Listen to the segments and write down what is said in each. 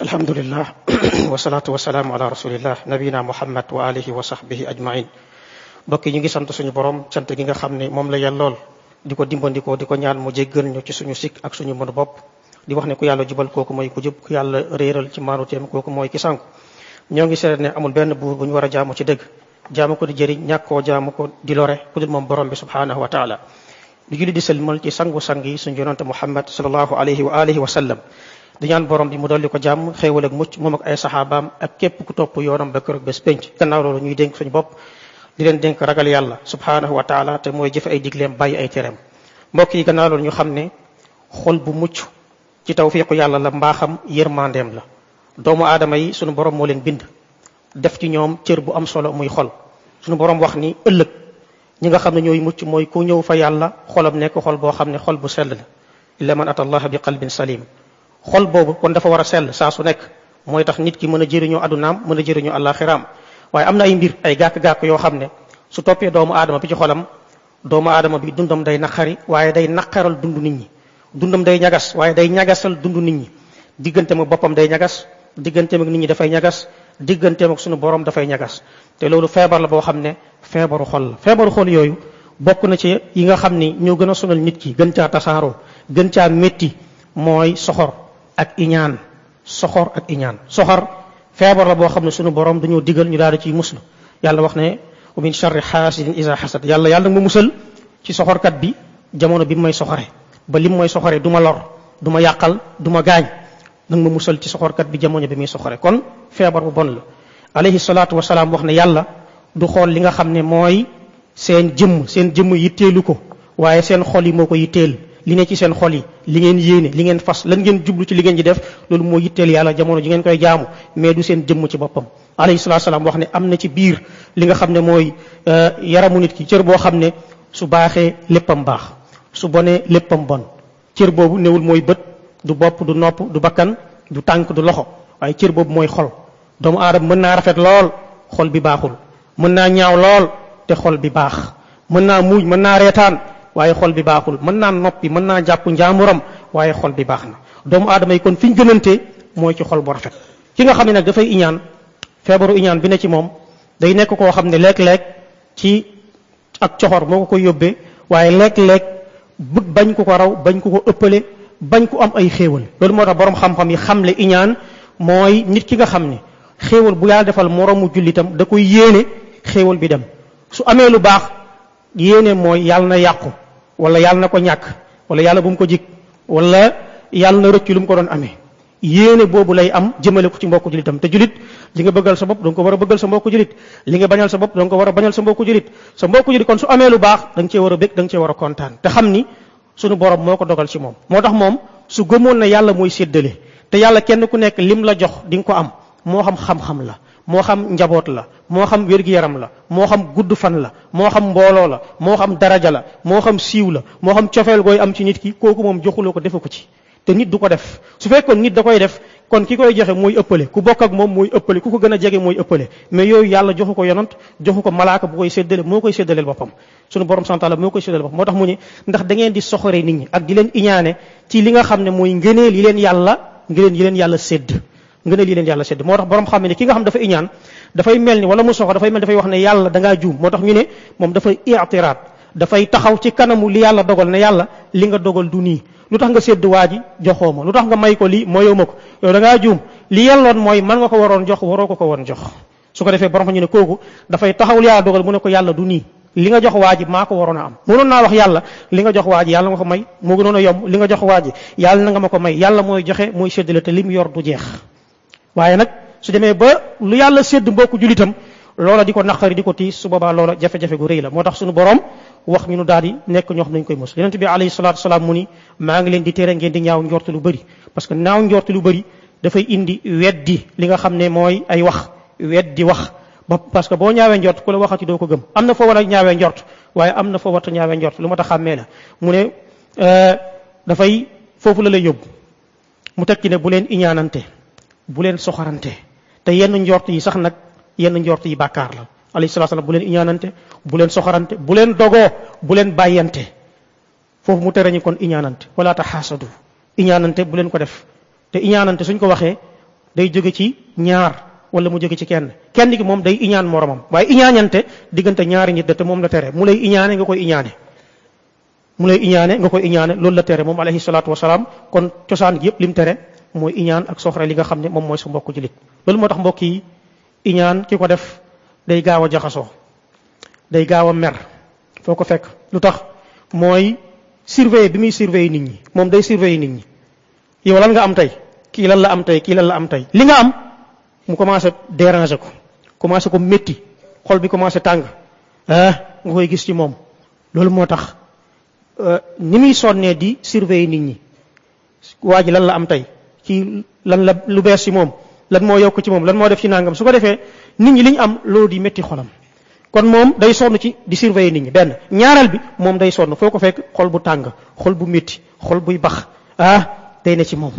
alhamdulillah. Wasalaatu wasalaamu ala rasulillah nabina muhammad wa alihi wa sahbihi ajmain. Mbokk yi ñu ngi sant suñu borom sant gi nga xam ne moom la yellool di ko dimbandikoo di ko ñaan mu jéggal ñu ci suñu sikk ak suñu mënu bopp. Di wax ne ku yàlla jubal kooku mooy ku jub ku yàlla réeral ci maanuteem kooku mooy ki sànku. Ñoo ngi seet amul benn buur bu ñu war a jaamu ci dëgg. Jaamu ko di jëriñ ñàkkoo jaamu ko di lore ku dul moom borom bi subhanahu wa taala. Di julli di sëlmal ci sangu-sang yi suñu yonante muhammad sallallahu alayhi wa alihi wa sallam di ñaan borom bi mu dolli ko jàmm xéewal ak mucc moom ak ay saxaabaam ak képp ku topp yoonam ba keroog bés penc gannaaw loolu ñuy dénk suñu bopp di leen dénk ragal yàlla subhanahu wa taala te mooy jëfe ay digleem bàyyi ay tereem mbokk yi gannaaw loolu ñu xam ne xol bu mucc ci tawfiqu yàlla la mbaaxam yërmandeem la doomu aadama yi suñu borom moo leen bind def ci ñoom cër bu am solo muy xol suñu borom wax ni ëllëg ñi nga xam ne ñooy mucc mooy ku ñëw fa yàlla xolam nekk xol boo xam ne xol bu sell la illa man ata allaha bi qalbin salim xol boobu kon dafa war a sell saa su nekk. Mooy tax nit ki mën a jëriñoo adunaam mën a jëriñoo àllaaxiraam. Waaye am na ay mbir ay gàkk-gàkk yoo xam ne su toppee doomu aadama bi ci xolam doomu aadama bi dundam day naqari waaye day naqaral dund nit ñi. Dundam day ñagas waaye day ñagasal dund nit ñi. Digganteem ak boppam day ñagas digganteem ak nit ñi dafay ñagas digganteem ak sunu borom dafay ñagas. Te loolu feebar la boo xam ne feebaru xol la. Feebaru xol yooyu bokk na ci yi nga xam ni ñoo sonal nit ki gën caa tasaaroo gën caa métti mooy soxor ak iñaan soxor ak iñaan. Soxor feebar la boo xam ne sunu borom dañoo digal ñu daal ciy muslu. Yàlla wax ne wa min charri xaasidin isa xasad. Yàlla yàlla nga ma musal ci soxorkat bi jamono bi may soxore. Ba lim mooy soxore du ma lor du ma yàqal du ma gaañ. Nag ma musal ci soxorkat bi jamono bi muy soxore. Kon feebar bu bon la. Alayhi salaatu wasalaam wax ne yàlla du xool li nga xam ne mooy seen jëmm seen jëmm yitteelu ko. Waaye seen xol yi moo ko yitteel li ne ci seen xol yi li ngeen yéene li ngeen fas lan ngeen jublu ci li ngeen ji def loolu moo yitteel yàlla jamono ji ngeen koy jaamu mais du seen jëmm ci boppam. Alayhi salaatu salaam wax ne am na ci biir li nga xam ne mooy yaramu nit ki cër boo xam ne su baaxee léppam baax su bonee léppam bon. Cër boobu newul mooy bët du bopp du nopp du bakkan du tànk du loxo waaye cër boobu mooy xol. Doomu aadama mën naa rafet lool xol bi baaxul. Mën ñaaw lool te xol bi baax. Mën naa muuñ mën naa waaye xol bi baaxul mën naa noppi mën naa jàpp njaamuram waaye xol bi baax na doomu aadama yi kon fi ñu gënante mooy ci xol bu rafet ki nga xam ne nag dafay iñaan feebaru iñaan bi ne ci moom day nekk koo xam ne léeg-léeg ci ak coxor moo ko koy yóbbee waaye léeg-léeg bëgg bañ ko ko raw bañ ko ko ëppale bañ ko am ay xéewal loolu moo tax borom xam-xam yi xamle iñaan mooy nit ki nga xam ne xéewal bu yàlla defal moroomu jullitam da koy yéene xéewal bi dem su amee lu baax yéene mooy yàlla na yàqu wala yàlla na ko ñàkk wala yàlla bu mu ko jig wala yàlla na rëcc lu mu ko doon amee. Yéene boobu lay am jëmale ko ci mbokku julitam te julit li nga bëggal sa bopp danga ko war bëggal sa mbokku julit li nga bañal sa danga a bañal sa mbokku julit sa mbokku julit kon su amee lu baax da nga cee war a bég da nga cee kontaan. Te xam ni sunu borom moo ko dogal ci moom. Moo tax moom su gëmoon na yàlla mooy séddale te yàlla kenn ku nekk lim la jox di ko am moo xam xam-xam la moo xam njaboot la moo xam wér-gi-yaram la moo xam gudd fan la moo xam mbooloo la moo xam daraja la moo xam siiw la moo xam cofeel gooy am ci nit ki kooku moom joxuloo ko defu ko ci. te nit du ko def. su fekkoon nit da def kon ki koy joxe mooy ëppale. ku bokk ak moom mooy ëppale. ku ko gën a jege mooy ëppale. mais yooyu yàlla joxu ko yonant joxu malaaka bu koy séddale moo koy séddaleel boppam. sunu borom santaala moo koy séddaleel boppam. moo tax mu ne ndax da ngeen di soxore nit ñi ak di leen iñaane ci li nga xam ne mooy ngëneel yi leen yàlla ngëneel yi leen yàlla sédd. ngëneel yi leen yàlla sédd. moo borom xam ne ki nga xam dafa iñaan dafay mel ni wala mu soxor dafay mel dafay wax ne yàlla da ngaa juum. Moo tax ñu ne moom dafay i'tiraat dafay taxaw ci kanamu li yàlla dogal ne yàlla li nga dogal du nga ji joxoo nga may ko lii? Ko. Yow da ngaa juum. Li yelloon mooy man nga ko waroon jox waroo ko ko woon jox. Su ko defee borom ñu ne kooku dafay taxaw li yàlla dogal mu ne ko yàlla du nii. Li nga jox waa ji maa ko am. Mënoon naa wax yàlla li nga jox waa ji yàlla nga ko may moo gënoon a li nga jox waa ji yàlla nga ma may. Joxe te li mu yor du jeex su demee ba lu yàlla sédd mbokku julitam loola di ko naqari di ko tiis su boobaa loola jafe-jafe gu rëy la. Moo tax suñu borom wax ñu nu daal di nekk ñoo xam nañ koy mos. Yonente bi alayhi salatu salaam mu ni maa ngi leen di tere ngeen di ñaaw njortu lu bëri parce que naaw njortu lu bëri dafay indi weddi li nga xam ne mooy ay wax weddi wax. Ba parce que boo ñaawee njort ku la waxati doo ko gëm. Am na foo war a ñaawee njort waaye am na foo warta ñaawee njort. Lu ma tax xàmmee la. Mu ne dafay foofu la lay yóbbu. Mu teg ci ne bu leen iñaanante bu leen te yenn njort yi sax nag yenn njort yi bàkkaar la. Alayhi salatu salaam bu leen iñaanante bu leen soxorante bu leen dogoo bu leen bàyyante. Mu tere kon iñaanante. Wala taxaasadu. Iñaanante bu leen ko def. Te iñaanante suñ ko waxee day jóge ci ñaar wala mu jóge ci kenn. Kenn ki moom day iñaan moromam. Waaye iñaañante diggante ñaari nit te moom la tere. Mu lay iñaane nga koy iñaane. Mu lay iñaane nga koy iñaane loolu la tere moom alayhi salaatu wasalaam kon cosaan gi yëpp lim tere mooy iñaan ak soxre li nga xam ne moom mooy sa julit loolu moo tax mbokk yi iñaan ki ko def day gaaw a jaxasoo day gaaw mer foo ko fekk. Lu surveiller bi muy surveiller nit ñi moom day surveiller nit ñi. Yow lan nga am tey? Kii lan la am tey? Kii lan la am tey? Li nga am mu commencé déranger ko commencé ko métti xol bi commencé tàng. Ah nga koy gis ci moom. Loolu moo tax ni muy sonnee di surveiller nit ñi. Waa ji lan la am tey? Kii lan la lu bees ci moom lan moo yokk ci moom lan moo def ci nangam. Su ko defee nit ñi li ñu am loolu di métti xolam. Kon moom day sonn ci di surveiller nit ñi. Benn ñaareel bi moom day sonn. Foo ko fekk xol bu tàng xol bu métti xol buy bax. Ah day ne ci moom.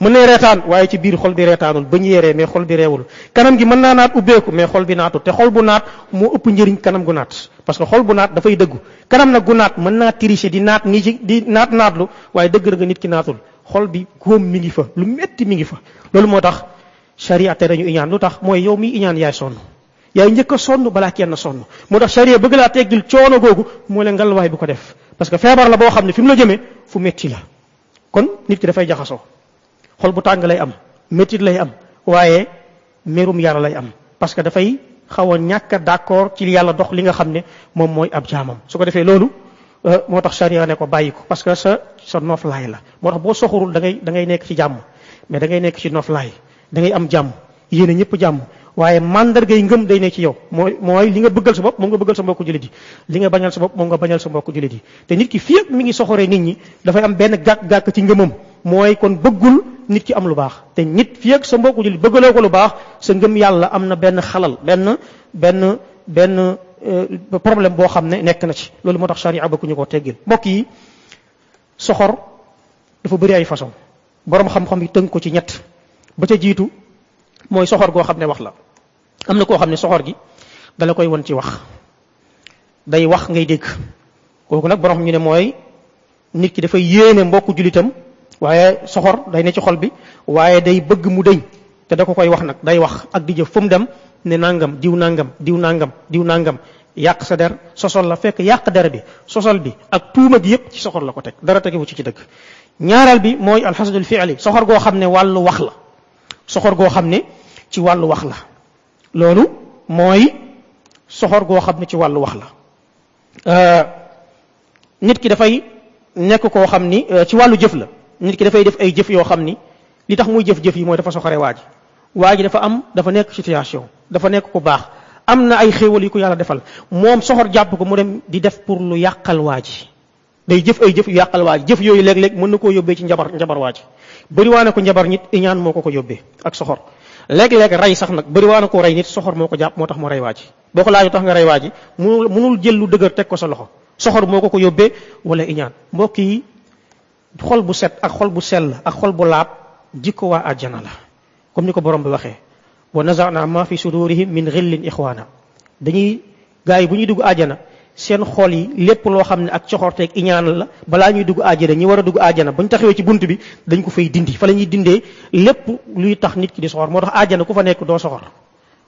Mën na reetaan waaye ci biir xol bi reetaanul ba ñu yeree mais xol bi reewul. Kanam gi mën naa naat ubbeeku mais xol bi naatul te xol bu naat moo ëpp njëriñ kanam gu naat. Parce que xol bu naat dafay dëggu. Kanam nag gu naat mën naa tricher di naat nii ci di naat naatlu waaye dëgg nga nit ki naatul. Xol bi góom mi ngi fa lu metti mi ngi fa. Loolu moo tax sharia tere ñu iñaan lu tax mooy yow mi iñaan yaay sonn yaay njëkk a sonn balaa kenn sonn moo tax sharia bëgg laa teggil coono googu moo leen ngalwaay bu ko def. Parce que feebar la boo xam ne fi mu la jëmee fu metti la. Kon nit ki dafay jaxasoo. Xol bu tàng lay am métit lay am waaye merum yàlla lay am. Parce que dafay xaw a ñàkk a d'accord ci yàlla dox li nga xam ne moom mooy ab jaamam. Su ko defee loolu moo tax ne ko bàyyi ko. Parce que sa sa noflaay la. Moo tax boo soxorul da ngay da ngay nekk ci mais da ngay nekk ci da ngay am jàmm yéene ñëpp jàmm. Waaye mandargay ngëm day nekk ci yow. Mooy mooy li nga bëggal sa bopp moom nga bëggal sa mbokku jullit yi. Li nga bañal sa bopp moom nga bañal sa mbokku jullit yi. Te nit ki fii ak mi ngi soxoree nit ñi dafay am benn gàkk-gàkk ci ngëmam. Mooy kon bëggul nit ki am lu baax. Te nit fii ak sa mbokku jullit bëggaloo ko lu baax sa ngëm yàlla am na benn xalal benn benn benn problème boo xam ne na ci. Loolu moo tax charia bëgg ñu ko teggil. Mbokk yi soxor dafa bëri ay façon. Borom xam-xam yi tënk ko ci ñett ba ca jiitu mooy soxor goo xam ne wax la. am na koo xam ne soxor gi dala koy won ci wax. day wax ngay dégg. kooku nag borom ñu ne mooy nit ki dafay yéene mbokku julitam waaye soxor day ne ci xol bi waaye day bëgg mu dëñ te da ko koy wax nag day wax ak di jëf fu mu dem ne nangam diw nangam diw nangam diw nangam yàq sa der sosol la fekk yàq der bi sosol bi ak tuuma gi yépp ci soxor la ko teg dara tegewu ci ci dëgg. ñaareel bi mooy alxasadul fi'li soxor goo xam ne wàllu wax la soxor goo xam ne ci wàllu wax la. Loolu mooy soxor goo xam ne ci wàllu wax la. Nit ki dafay nekk koo xam ni ci wàllu jëf la. Nit ki dafay def ay jëf yoo xam ni li tax muy jëf-jëf yi mooy dafa soxore waa ji. Waa dafa am dafa nekk situation dafa nekk ku baax. Am na ay xéewal yu ko yàlla defal. Moom soxor jàpp ko mu dem di def pour lu yàqal waa ji. Day jëf ay jëf yu yàqal waa ji. Jëf yooyu léeg-léeg mën na koo yóbbee ci njabar njabar bëriwaa ko njabar nit iñaan moo ko yóbbee ak soxor. Léeg-léeg rey sax nag bëriwaa na ko rey nit soxor moo ko jàpp moo tax mu rey waa ji. Boo ko laaju tax nga rey waa ji munul munul jël lu dëgër teg ko sa loxo. Soxor moo ko yóbbee wala iñaan. Xol bu set ak xol bu sell ak xol bu laab jikko waa àjjana la. Comme ni ko borom bi waxee wa nazana ma fi sudurihim min xillin ixwaana dañuy gars yi bu ñuy dugg àjjana seen xol yi lépp loo xam ne ak coxorteeg iñaan la balaa ñuy dugg àjjana ñi war a dugg àjjana bu ñu taxawee ci bunt bi dañ ko fay dindi. Fa la ñuy dindee lépp luy tax nit ki di soxor. Moo tax àjjana ku fa nekk doo soxor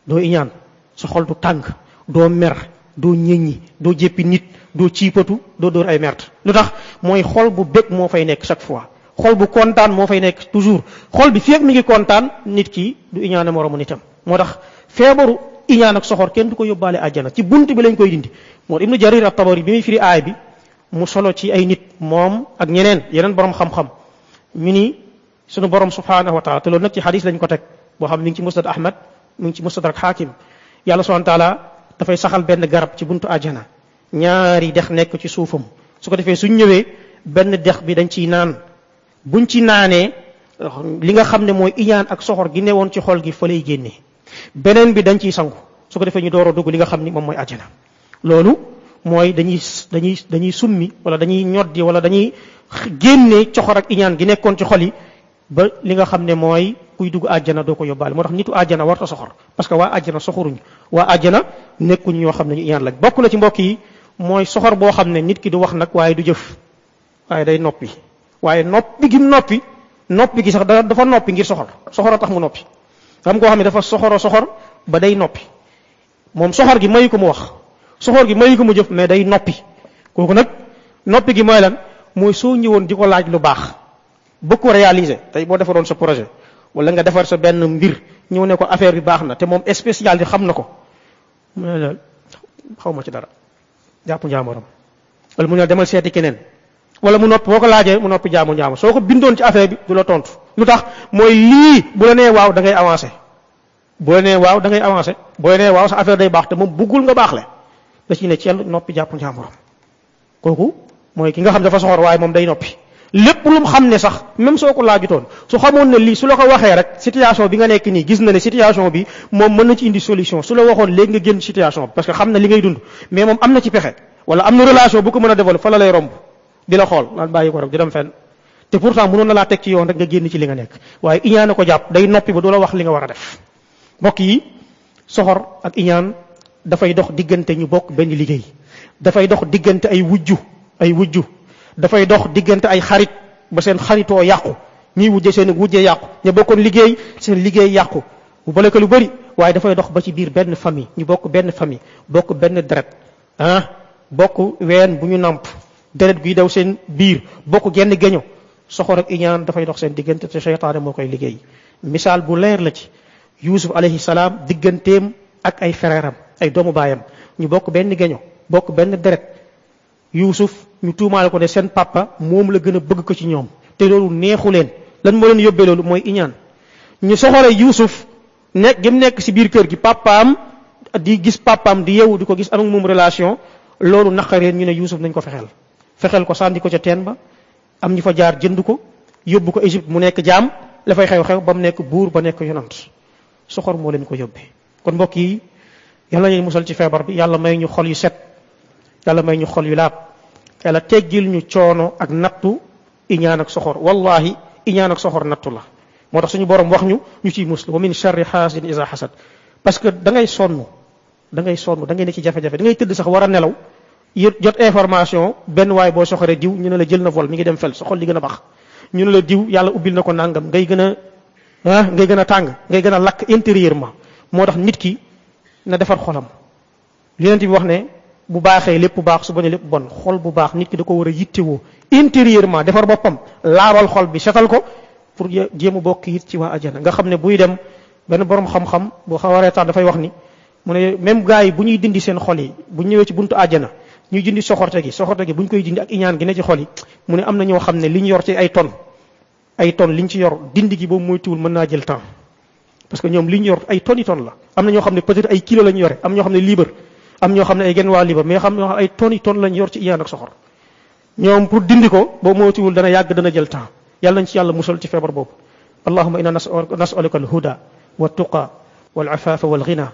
doo iñaan. Sa xol du tàng doo mer doo ñëññi doo jéppi nit doo ciipatu doo dóor ay merte lu tax? Mooy xol bu bég moo fay nekk chaque fois. Xol bu kontaan moo fay nekk toujours. Xol bi fii mi ngi kontaan nit ki du iñaane moromu nitam. Moo tax feebaru iñaan ak soxor kenn du ko yóbbaale àjjana. Ci bunt bi lañ koy dindi. Moo ibnu jarir at tabari bi muy firi aay bi mu solo ci ay nit moom ak ñeneen yeneen borom xam-xam. Ñu ni sunu borom subhanahu wa taala te loolu nag ci xadis lañ ko teg boo xam mi ngi ci musnad ahmad mi ngi ci mustadrak xaakim yàlla subhanahu wa taala dafay saxal benn garab ci buntu àjjana. Ñaari dex nekk ci suufam. Su ko defee suñ ñëwee benn dex bi dañ ciy naan. Buñ ci naanee li nga xam ne iñaan ak soxor gi newoon ci xol gi fa lay génnee beneen bi dañ ciy sangu. Su ko defee ñu door a dugg li nga xam ni moom mooy àjjana. Loolu dañuy dañuy dañuy summi wala dañuy ñoddi wala dañuy génne coxor ak iñaan gi nekkoon ci xol yi ba li nga xam ne mooy kuy dugg àjjana doo ko yóbbaale. Moo tax nitu àjjana warta soxor parce que waa àjjana soxoruñ waa àjjana nekkuñ ñoo xam ne ñu iñaan na ci mbokk yi mooy soxor boo xam nit ki du wax nag waaye du jëf. Waaye day noppi. Waaye noppi gi noppi noppi gi sax dafa noppi ngir soxor. Soxor tax mu noppi xam koo xam ne dafa soxoro soxor ba day noppi. Moom soxor gi mayu ko mu wax. Soxor gi mayu ko mu jëf mais day noppi. Kooku nag noppi gi mooy lan? Mooy soo ñëwoon di ko laaj lu baax bëgg ko réaliser tey boo defaroon sa projet wala nga defar sa benn mbir ñëw ne ko affaire bi baax na te moom spécial bi xam na ko. Mu ne la xaw ma ci dara. Jàpp njaamoram wala mu ne demal seeti keneen. Wala mu noppi boo ko laajee mu noppi jaamu njaamu soo ko ci affaire bi du la tontu lu tax mooy bu la nee waaw da ngay avancé bu la nee waaw da ngay avancé bu la nee waaw sa affaire day baax te moom buggul nga baax le da ci ne cell noppi jàpp njaamuram kooku mooy ki nga xam dafa soxor waaye moom day noppi. Lépp lu xam ne sax même soo ko laajutoon su xamoon ne lii su la ko waxee rek situation bi nga nekk nii gis na ne situation bi moom mën na ci indi solution. Su la waxoon léegi nga génn situation bi parce que xam na li ngay dund. Mais moom am na ci pexe. Wala am na relation bu ko mën a fa la lay romb. Di la xool naan rek di dem fenn te pourtant mënoon na laa teg ci yoon rek nga génn ci li nga nekk. Waaye iñaane ko jàpp day noppi ba du la wax li nga war a def. Mbokk yi soxor ak iñaan dafay dox diggante ñu bokk benn liggéey. Dafay dox diggante ay wujju ay wujju. Dafay dox diggante ay xarit ba seen xaritoo yàqu. Ñiy wujje seen wujje yàqu. Ñu bokkoon liggéey seen liggéey yàqu. Bu bale ko lu bëri waaye dafay dox ba ci biir benn famille. Ñu bokk benn famille bokk benn deret. Ah bokk ween bu ñu namp deret guy daw seen biir. Bokk genn geño soxor ak iñaan dafay dox seen diggante te seytaane moo koy liggéey. Misaal bu leer la ci yusuf alayhi salaam digganteem ak ay frèram ay doomu baayam. Ñu bokk benn geño bokk benn deret. Yusuf ñu tuumaale ko ne seen papa moom la gën a bëgg ko ci ñoom. Te loolu neexu lan moo leen yóbbee loolu? Mooy iñaan. Ñu soxore yusuf nekk gi mu nekk si biir kër gi papaam di gis papaam di yeewu di ko gis am ak moom relation loolu naqareen ñu ne yusuf nañ ko fexeel. Fexeel ko sànni ko ca teen ba am ñu fa jaar jënd ko yóbbu ko Égypte mu nekk jaam la fay xew-xew ba mu nekk buur ba nekk yonant soxor moo leen ko yóbbee. Kon mbokk yi yàlla ñuy musal ci feebar bi yàlla may ñu xol yu set yàlla may ñu xol yu laab yàlla teggil ñu coono ak nattu iñaan ak soxor. Wallahi iñaan ak soxor nattu la. Moo tax suñu borom wax ñu ñu ciy muslu. Wa min charri xaasidin isa xasad parce que da ngay sonn da ngay sonn da ngay ne ci jafe-jafe da ngay tëdd sax war nelaw jot information benn waay boo soxoree diw ñu ne la jël na vol mi ngi dem fel sa xol di gën a bax. Ñu ne la diw yàlla ubbil na ko nangam ngay gën a ah ngay gën a tàng ngay gën a lakk intérieurement. Moo tax nit ki na defar xolam. Yonent bi wax ne bu baaxee lépp baax su bañee lépp bon xol bu baax nit ki da ko war a intérieurement defar boppam laabal xol bi setal ko pour a bokk it ci waa ajana nga xam ne buy dem benn borom xam-xam boo xaw a reetaan dafay wax ni mu ne même gars yi bu ñuy dindi seen xol yi bu ñëwee ci buntu ajana ñuy dindi soxorte gi soxorte gi bu ñu koy dindi ak iñaan gi ne ci xol yi mu ne am na ñoo xam ne li ñu yor ci ay ton ay ton liñ ci yor dindi gi boobu mooy tuul mën naa jël temps parce que ñoom li ñu yor ay ton yi ton la am na ñoo xam ne peut-être ay kilo lañu yore am ñoo xam ne libre am ñoo xam ne ay genn waa libre mais xam ñoo ay ton yi ton lañu yor ci iñaan ak soxor ñoom pour dindi ko boobu moo tuul dana yàgg dana jël temps yàlla nañ ci yàlla musal ci feebar boobu allahumma inna nas'aluka al-huda wat-tuqa wal-afafa wal-ghina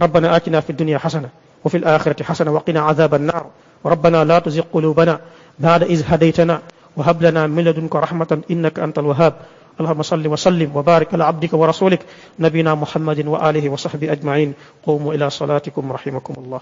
ربنا آتنا في الدنيا حسنة وفي الآخرة حسنة وقنا عذاب النار. ربنا لا تزغ قلوبنا بعد إذ هديتنا وهب لنا من لدنك رحمة إنك أنت الوهاب. اللهم صل وسلم وبارك على عبدك ورسولك نبينا محمد وآله وصحبه أجمعين. قوموا إلى صلاتكم رحمكم الله.